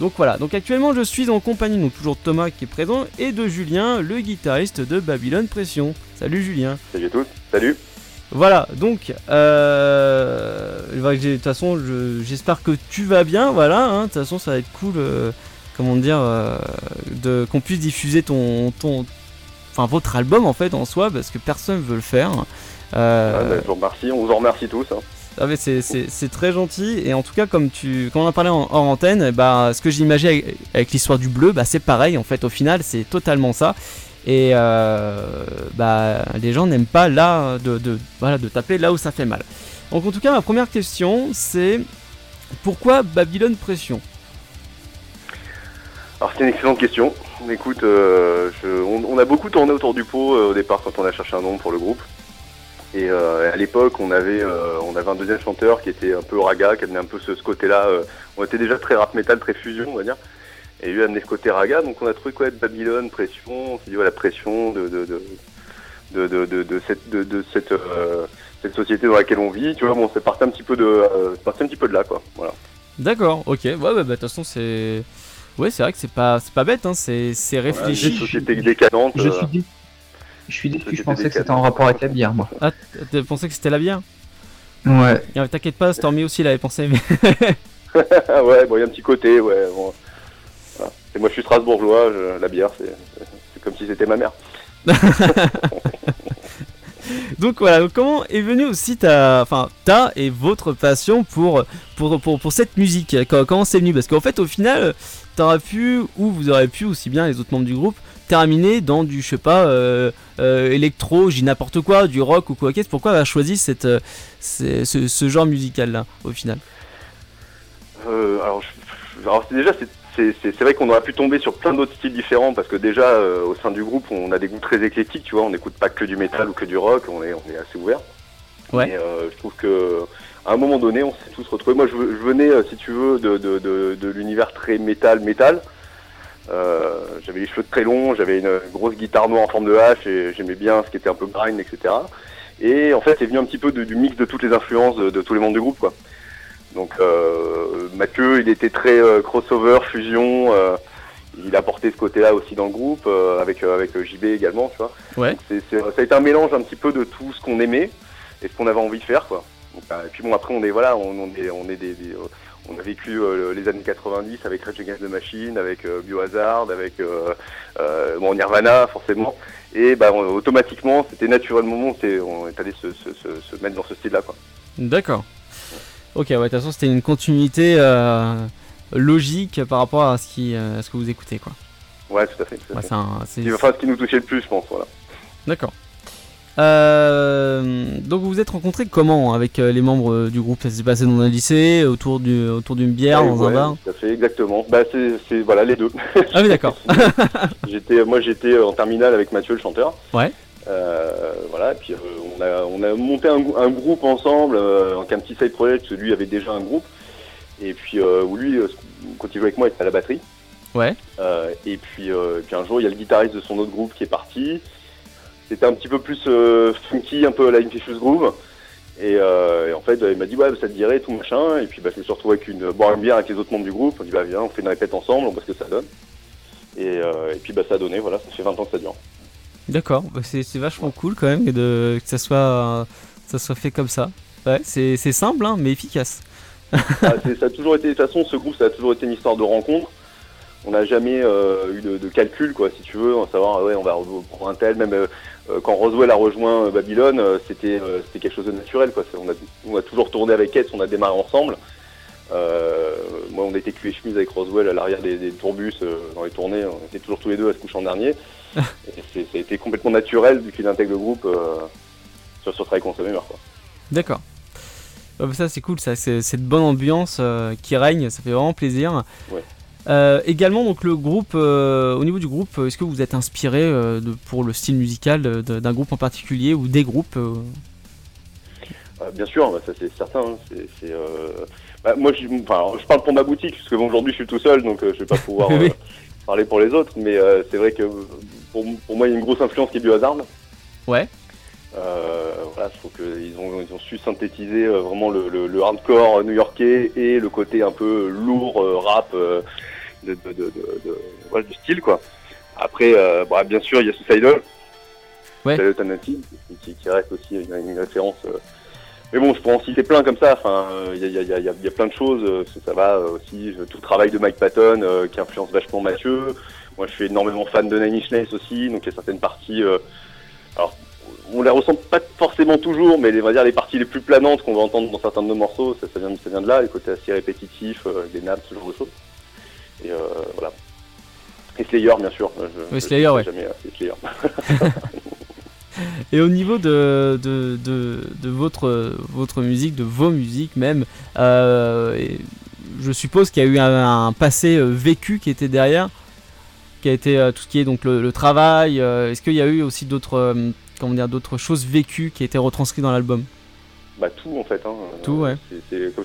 Donc voilà, donc actuellement je suis en compagnie, donc toujours Thomas qui est présent, et de Julien, le guitariste de Babylone Pression. Salut Julien. Salut à tous, salut. Voilà, donc, euh, de toute façon, j'espère que tu vas bien, voilà, hein. de toute façon, ça va être cool, euh, comment dire, euh, de qu'on puisse diffuser ton, ton, enfin, votre album en fait en soi, parce que personne veut le faire. Euh, ah, bah, je vous remercie, on vous en remercie tous. Hein. Ah, c'est très gentil, et en tout cas, comme, tu, on a parlé en, hors antenne, bah, ce que j'imaginais avec, l'histoire du bleu, bah, c'est pareil, en fait, au final, c'est totalement ça. Et euh, bah, les gens n'aiment pas là de taper là où ça fait mal. Donc en tout cas, ma première question, c'est pourquoi Babylone Pression? Alors c'est une excellente question. Écoute, euh, on, a beaucoup tourné autour du pot euh, au départ quand on a cherché un nom pour le groupe. Et à l'époque, on avait on avait un deuxième chanteur qui était un peu raga, qui avait un peu ce, ce côté-là. on était déjà très rap metal, très fusion, on va dire et lui amené ce côté raga. Donc on a trouvé quoi de Babylone, pression, on s'est dit la pression de, de, de, de, de, de cette, de, cette, euh, cette société dans laquelle on vit. Tu vois, bon, c'est parti un petit peu de, euh, parti un petit peu de là, quoi. Voilà. D'accord, ok. Ouais, bah, de toute façon, c'est. Ouais, c'est vrai que c'est pas, c'est pas bête, hein. c'est, c'est réfléchi. Voilà, société décadente. Je suis, dit... je suis déçu, je pensais que c'était en rapport avec la bière, moi. Ah, tu pensais que c'était la bière Ouais. T'inquiète pas, Stormy aussi, il avait pensé, mais. ouais, bon, il y a un petit côté, ouais. Bon. Et moi, je suis strasbourgeois, la bière, c'est comme si c'était ma mère. donc voilà, comment est venue aussi ta, enfin, ta et votre passion pour, pour, pour, cette musique? Comment c'est venu? Parce qu'en fait, au final, t'aurais pu, ou vous aurez pu, aussi bien les autres membres du groupe, terminer dans du, je sais pas, euh, euh, électro, j'ai n'importe quoi, du rock ou quoi qu'est-ce. Pourquoi avoir choisi cette, euh, ce, ce, genre musical là, au final? Alors, alors, déjà, c'est c'est vrai qu'on aurait pu tomber sur plein d'autres styles différents parce que déjà euh, au sein du groupe on a des goûts très éclectiques, tu vois, on n'écoute pas que du métal ou que du rock, on est, on est assez ouvert. Ouais. Et euh, je trouve que à un moment donné on s'est tous retrouvés. Moi je, venais, si tu veux, de, de, de, de l'univers très métal métal. J'avais les cheveux très longs, j'avais une grosse guitare noire en forme de hache et j'aimais bien ce qui était un peu grind, etc. Et en fait c'est venu un petit peu du mix de toutes les influences de, tous les membres du groupe quoi. Donc euh, Mathieu, il était très euh, crossover, fusion. Euh, il a porté ce côté-là aussi dans le groupe, avec avec JB également, tu vois. Ouais. ça a été un mélange un petit peu de tout ce qu'on aimait et ce qu'on avait envie de faire, quoi. Et puis bon, après on est voilà, on, est on est des, on a vécu les années 90 avec Rage Against the Machine, avec Biohazard, avec bon, Nirvana forcément. Et bah, automatiquement, c'était naturellement, on, on est allé se, se, se mettre dans ce style-là. quoi. D'accord. Ok, ouais, de toute façon, c'était une continuité euh, logique par rapport à ce, qui, euh, ce que vous écoutez, quoi. Ouais, tout à fait. Tout à fait. c'est enfin, ce qui nous touchait le plus, je pense, voilà. D'accord. Euh, donc vous vous êtes rencontrés comment avec les membres du groupe? Ça s'est passé dans un lycée, autour du autour d'une bière, dans un bar? Ça fait exactement. Bah c'est voilà les deux. Ah oui d'accord. j'étais moi j'étais en terminale avec Mathieu le chanteur. Ouais. Euh, voilà, et puis euh, on, a, on a monté un, un groupe ensemble, euh, un petit side project, parce que lui avait déjà un groupe. Et puis où lui, quand il jouait avec moi, il était à la batterie. Ouais. et puis, puis un jour, il y a le guitariste de son autre groupe qui est parti. C'était un petit peu plus funky, un peu à la Infectious Groove. Et, en fait, il m'a dit, ouais, ça te dirait, tout machin. Et puis, bah, je me suis retrouvé avec une, boire une bière avec les autres membres du groupe. On dit, bah, viens, on fait une répète ensemble, on voit ce que ça donne. Et, et puis, bah, ça a donné, voilà, ça fait 20 ans que ça dure. D'accord, bah, c'est vachement cool quand même de, que ça soit, ça soit fait comme ça. Ouais, c'est simple hein, mais efficace. ah, ça a toujours été, de toute façon, ce groupe, ça a toujours été une histoire de rencontre. On n'a jamais euh, eu de, calcul, quoi, si tu veux, en savoir, ouais, on va prendre un tel, même euh, euh, quand Roswell a rejoint Babylone, c'était c'était quelque chose de naturel, quoi. On a, on a toujours tourné avec Ed, on a démarré ensemble. moi, on était cul et chemise avec Roswell à l'arrière des, des tourbus dans les tournées. On était toujours tous les deux à se coucher en dernier ça a été complètement naturel vu qu'il intègre le groupe euh, sur ce travail consommé D'accord. ça c'est cool, ça cette bonne ambiance euh, qui règne, ça fait vraiment plaisir. Euh, également donc le groupe, au niveau du groupe, est-ce que vous êtes inspiré de, pour le style musical d'un groupe en particulier ou des groupes Bien sûr, bah, ça c'est certain. Hein. Bah, moi je, je, parle pour ma boutique parce que aujourd'hui je suis tout seul donc je vais pas pouvoir parler pour les autres, mais c'est vrai que pour, moi, il y a une grosse influence qui est Biohazard. Ouais. Euh, voilà, je trouve qu'ils ont, ils ont su synthétiser euh, vraiment le, hardcore new-yorkais et le côté un peu lourd, euh, rap, de, de, de, de du style quoi. Après, bah, bien sûr, il y a Suicidal, ouais. qui, qui, reste aussi une, une référence. mais bon, je pourrais en citer plein comme ça. Enfin, il y, a, y, a, y, a, plein de choses. Ça va aussi tout le travail de Mike Patton qui influence vachement Mathieu. Moi, je suis énormément fan de Nine Inch Nails aussi, donc il y a certaines parties. alors, on les ressent pas forcément toujours, mais les, on va dire les parties les plus planantes qu'on va entendre dans certains de nos morceaux, ça, vient, ça vient de là, les côtés assez répétitifs, euh, des nappes, ce genre de choses. Et euh, voilà. Et Slayer, bien sûr. Je, oui, Slayer, ouais. Jamais, euh, Slayer. Et au niveau de, de, de, votre, votre musique, de vos musiques même, je suppose qu'il y a eu un, passé vécu qui était derrière, qui a été tout ce qui est donc le, le travail. Est-ce qu'il y a eu aussi d'autres comment dire, d'autres choses vécues qui étaient retranscrites dans l'album? Bah tout en fait. Hein. Tout, ouais. C'est, comme,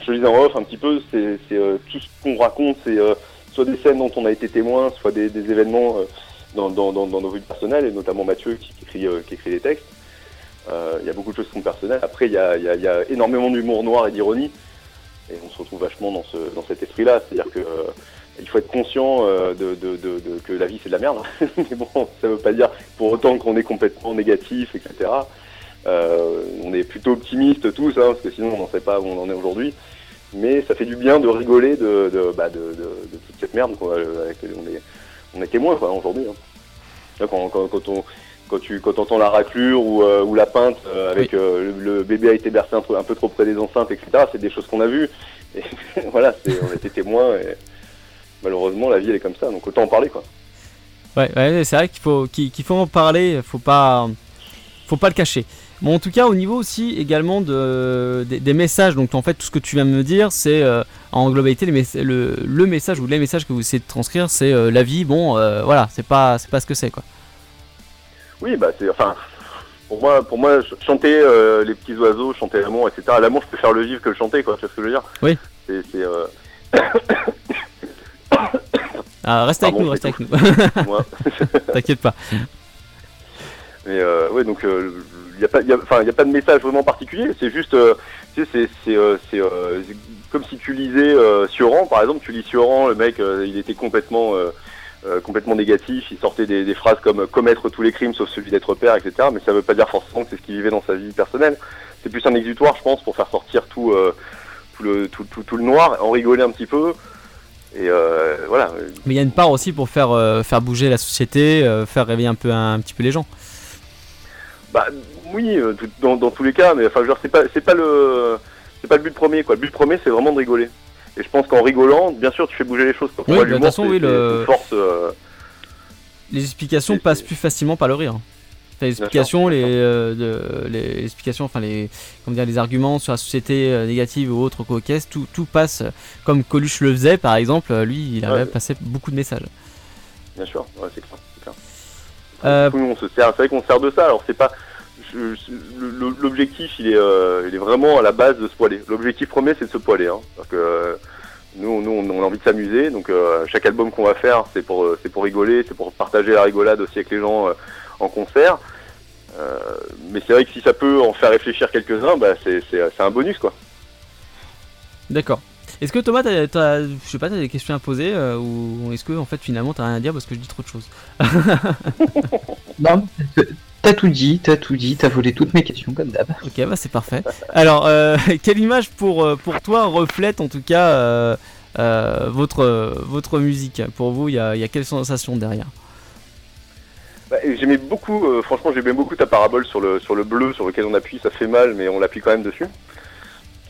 je, te disais en off un petit peu, c'est, euh, tout ce qu'on raconte, c'est euh, soit des scènes dont on a été témoin, soit des, événements euh, dans, dans, dans, nos vies personnelles, et notamment Mathieu qui, écrit, qui écrit les textes. Il y a beaucoup de choses qui sont personnelles. Après, il y a, y, a, y a, énormément d'humour noir et d'ironie, et on se retrouve vachement dans, ce, dans cet esprit-là. C'est-à-dire que il faut être conscient euh, de, que la vie c'est de la merde. Mais bon, ça veut pas dire pour autant qu'on est complètement négatif, etc. Euh, on est plutôt optimiste tous, hein, parce que sinon on n'en sait pas où on en est aujourd'hui. Mais ça fait du bien de rigoler de, de, bah, toute cette merde avec on est, on est témoin aujourd'hui. Hein. Quand, quand, quand, on, quand tu quand entends la raclure ou, euh, ou la peinte avec le, bébé a été bercé un, un, peu trop près des enceintes, etc. C'est des choses qu'on a vues. Et voilà, on était témoins. Et, malheureusement, la vie elle est comme ça, donc autant en parler quoi. Ouais, ouais c'est vrai qu'il faut, qu'il faut en parler, faut pas, faut pas le cacher. Bon, en tout cas, au niveau aussi également de, des, messages, donc en fait, tout ce que tu viens de me dire, c'est euh, en globalité le, le, message ou les messages que vous essayez de transcrire, c'est euh, la vie, bon, euh, voilà, c'est pas, c'est pas ce que c'est quoi. Oui, bah c'est, enfin, pour moi, pour moi chanter les petits oiseaux, chanter l'amour, etc. L'amour, je préfère le vivre que le chanter, quoi, tu vois ce que je veux dire? Oui. C'est. Ah, reste avec nous, reste avec nous. T'inquiète pas. Mais ouais, donc n'y a, pas, a pas de message vraiment particulier, c'est juste, euh, tu sais, c'est euh, comme si tu lisais Sioran, par exemple, tu lis Sioran, le mec, il était complètement, complètement négatif, il sortait des, phrases comme commettre tous les crimes sauf celui d'être père, etc. Mais ça veut pas dire forcément que c'est ce qu'il vivait dans sa vie personnelle. C'est plus un exutoire, je pense, pour faire sortir tout, tout, le, tout, tout, tout, le noir, en rigoler un petit peu. Et euh, voilà. Mais il y a une part aussi pour faire, euh, faire bouger la société, euh, faire réveiller un peu un, petit peu les gens. Bah oui, dans, dans, tous les cas, mais enfin, c'est pas, c'est pas le, c'est pas le but premier quoi. Le but premier, c'est vraiment de rigoler. Et je pense qu'en rigolant, bien sûr, tu fais bouger les choses. Quoi. Oui, bah, de toute façon, oui, le... force. Les explications passent plus facilement par le rire les explications, les, euh, les, explications, enfin les, comment dire, les arguments sur la société euh, négative ou autre cocaisse, tout, tout passe comme Coluche le faisait par exemple. Lui, il avait passé beaucoup de messages. Bien sûr, c'est clair. Euh, on se sert, c'est vrai qu'on sert de ça. Alors c'est pas l'objectif, il est, il est vraiment à la base de se poiler. L'objectif premier, c'est de se poiler. Hein. que nous, nous, on a envie de s'amuser. Donc chaque album qu'on va faire, c'est pour, c'est pour rigoler, c'est pour partager la rigolade aussi avec les gens en concert. Euh, mais c'est vrai que si ça peut en faire réfléchir quelques-uns, bah, c'est un bonus quoi. D'accord. Est-ce que Thomas, t'as, je sais pas, t'as des questions à poser euh, ou est-ce que en fait finalement t'as rien à dire parce que je dis trop de choses? Non, t'as tout dit, t'as tout dit, t'as volé toutes mes questions comme d'hab. Ok, bah c'est parfait. Alors, euh, quelle image pour pour toi reflète en tout cas votre votre musique? Pour vous, il y a, y a quelle sensation derrière? Bah, j'aimais beaucoup, euh, franchement, j'aimais beaucoup ta parabole sur le, sur le bleu sur lequel on appuie. Ça fait mal, mais on l'appuie quand même dessus.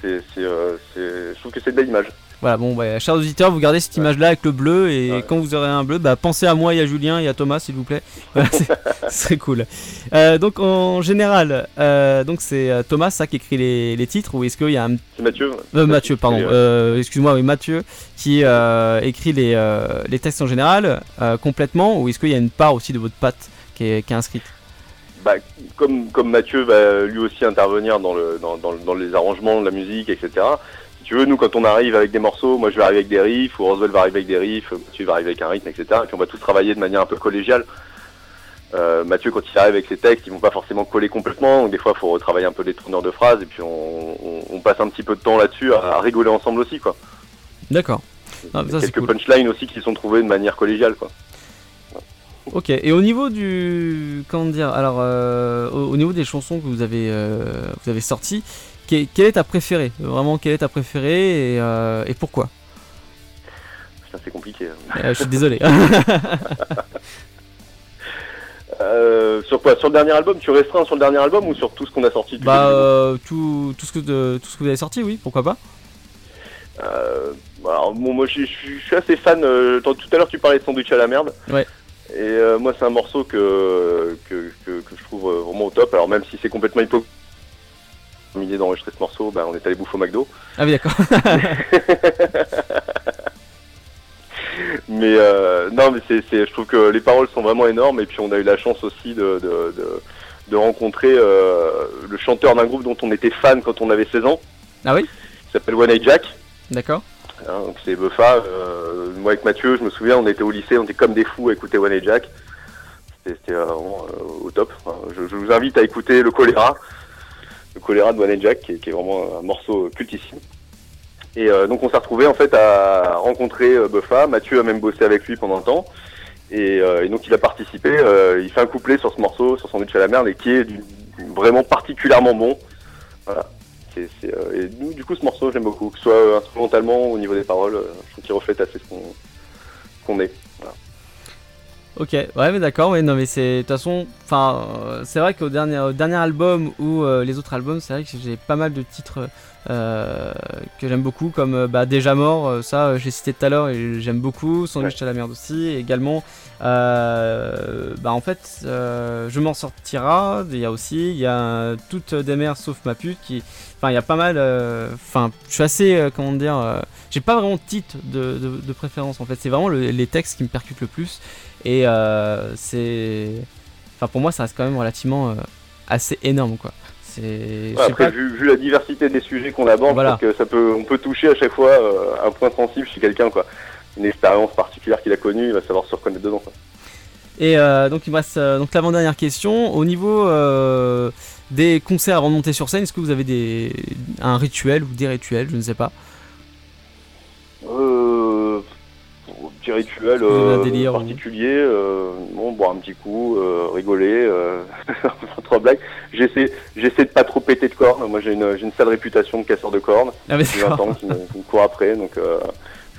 C'est, euh, je trouve que c'est de belle image. Voilà, bon, bah, chers auditeurs, vous gardez cette image-là avec le bleu et quand vous aurez un bleu, bah, pensez à moi et à Julien et à Thomas, s'il vous plaît. c'est cool. Euh, donc, en général, euh, donc c'est euh, Thomas ça qui écrit les, les titres ou est-ce qu'il y a un. C'est Mathieu. Mathieu, pardon. Excuse-moi, oui, Mathieu qui écrit les, les textes en général complètement ou est-ce qu'il y a une part aussi de votre patte qui est, qui est inscrite? Bah, comme, comme Mathieu va lui aussi intervenir dans, le, dans, dans, dans les arrangements de la musique, etc tu veux, nous, quand on arrive avec des morceaux, moi je vais arriver avec des riffs, ou Roswell va arriver avec des riffs, Mathieu va arriver avec un rythme, etc. Et puis on va tous travailler de manière un peu collégiale. Euh, Mathieu, quand il arrive avec ses textes, ils vont pas forcément coller complètement. Donc des fois, il faut retravailler un peu les tourneurs de phrases, et puis on, passe un petit peu de temps là-dessus à, rigoler ensemble aussi, quoi. D'accord. Ah, quelques punchlines aussi qui sont trouvées de manière collégiale, quoi. Ok, et au niveau du. Comment dire Alors, euh, au, niveau des chansons que vous avez, euh, vous avez sorties, quelle est ta préférée? Vraiment, quelle est ta préférée et, euh, et pourquoi? C'est compliqué. Hein. je suis désolé. sur quoi? Sur le dernier album? Tu restreins sur le dernier album ou sur tout ce qu'on a sorti Bah, tout, tout, ce que, tout ce que vous avez sorti, oui, pourquoi pas alors, moi je suis assez fan. tout à l'heure tu parlais de Sandwich à la merde. Ouais. Et euh, moi, c'est un morceau que, que, que, je trouve euh, vraiment au top. Alors, même si c'est complètement hypocrite, l'idée d'enregistrer ce morceau, bah, on est allé bouffer au McDo. Ah oui, d'accord. mais euh, non, mais c'est, je trouve que les paroles sont vraiment énormes. Et puis, on a eu la chance aussi de, de, de, rencontrer le chanteur d'un groupe dont on était fan quand on avait 16 ans. Ah oui? Il s'appelle One Eye Jack. D'accord. Hein, donc c'est Buffa. Euh, moi avec Mathieu, je me souviens, on était au lycée, on était comme des fous à écouter One et Jack. C'était vraiment euh, au top. je, vous invite à écouter le choléra, le choléra de One Jack, qui est, vraiment un morceau cultissime. Et euh, donc on s'est retrouvé en fait à rencontrer Buffa. Mathieu a même bossé avec lui pendant un temps. Et, donc il a participé. il fait un couplet sur ce morceau, sur son à la merde, et qui est vraiment particulièrement bon. Voilà. Euh, et du coup, ce morceau, j'aime beaucoup, que ce soit euh, instrumentalement au niveau des paroles, euh, je trouve qu'il reflète assez ce qu'on est. Ok, ouais, mais d'accord, ouais, non, mais c'est de toute façon, enfin, c'est vrai qu'au dernier, dernier album ou les autres albums, c'est vrai que j'ai pas mal de titres que j'aime beaucoup, comme bah, Déjà Mort, ça j'ai cité tout à l'heure et j'aime beaucoup, Sandwich à la merde aussi, et également, bah en fait, Je m'en sortira, il y a aussi, il y a Toutes des mères sauf ma pute qui Enfin, il y a pas mal. Euh, enfin, je suis assez. Euh, comment dire euh, J'ai pas vraiment de titre de, préférence en fait. C'est vraiment les textes qui me percutent le plus. Et c'est. Enfin, pour moi, ça reste quand même relativement assez énorme quoi. C'est. après, vu, la diversité des sujets qu'on aborde, que ça peut, on peut toucher à chaque fois un point sensible chez quelqu'un quoi. Une expérience particulière qu'il a connue, il va savoir se reconnaître dedans quoi. Et donc il me reste donc l'avant-dernière question. Au niveau des concerts avant de monter sur scène, est-ce que vous avez des, un rituel ou des rituels, je ne sais pas Petit rituel euh, délire, particulier, euh, bon, boire un petit coup, euh, rigoler, trois blagues. J'essaie, j'essaie de pas trop péter de cornes. Moi, j'ai une, j'ai une sale réputation de casseur de cornes. Ah, depuis 20 ans qui me, qui me court après, donc.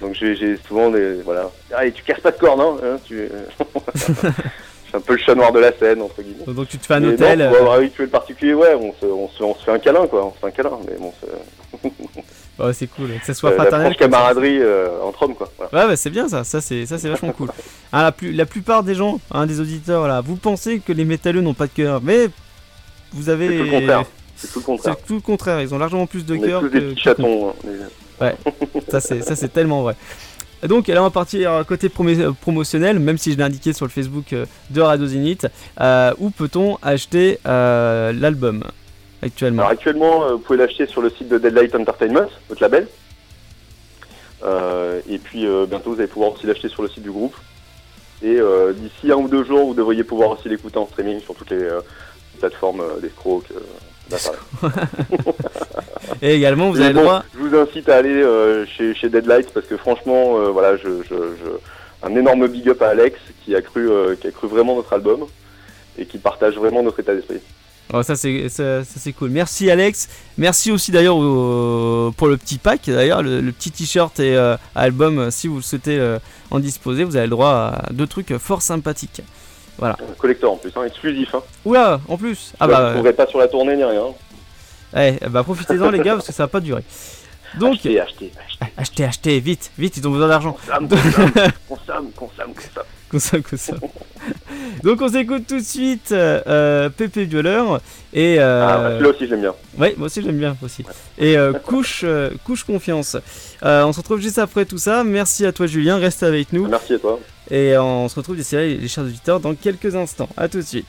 Donc j'ai souvent des voilà. Ah, et tu casses pas de cornes, hein, hein tu... c'est un peu le chat noir de la scène entre guillemets. Donc tu te fais un hôtel. Non, pour avoir un rituel particulier, ouais, on se, on, se, on se fait un câlin quoi, on se fait un câlin, mais bon. Ouais, c'est cool, que ce soit fraternel. La camaraderie euh, entre hommes quoi. Ouais, bah, c'est bien ça, ça c'est ça c'est vachement cool. Hein, la, plus, la plupart des gens, hein, des auditeurs, là, vous pensez que les métalleux n'ont pas de cœur, mais vous avez. C'est tout le contraire. C'est tout le contraire. C'est tout le contraire. Ils ont largement plus de cœur. que... des petits chatons. Hein, ouais, ça c'est ça c'est tellement vrai. Donc là on va partir côté promotionnel, même si je l'ai indiqué sur le Facebook euh, de Radio Zenith. Euh, où peut-on acheter euh, l'album? Actuellement Alors actuellement, vous pouvez l'acheter sur le site de Deadlight Entertainment, notre label. et puis bientôt vous allez pouvoir aussi l'acheter sur le site du groupe. Et d'ici un ou deux jours, vous devriez pouvoir aussi l'écouter en streaming sur toutes les plateformes d'escrocs. Et également, vous avez le droit. Je vous incite à aller euh, chez, chez, Deadlight parce que franchement, euh, voilà, je, un énorme big up à Alex qui a cru, euh, qui a cru vraiment notre album et qui partage vraiment notre état d'esprit. Oh, ça c'est ça, c'est cool. Merci Alex. Merci aussi d'ailleurs pour le petit pack. D'ailleurs le, petit t-shirt et album, si vous le souhaitez en disposer, vous avez le droit à deux trucs fort sympathiques. Voilà. collector en plus, hein, exclusif. Hein. Oula, en plus. Ah bah. Vous ne pas sur la tournée ni rien. Eh, bah profitez-en les gars parce que ça va pas durer. Donc, achetez, achetez, achetez, achetez, vite, vite, ils ont besoin d'argent. Consomme, consomme, consomme, consomme, consomme. Donc on s'écoute tout de suite euh, Pépé Violeur et euh, ah, bah, celui-là aussi j'aime bien. Ouais, moi aussi j'aime bien aussi. Et euh, couche, euh, couche confiance. Euh, on se retrouve juste après tout ça. Merci à toi Julien, reste avec nous. Merci à toi. Et on se retrouve d'ici là les chers auditeurs dans quelques instants. À tout de suite.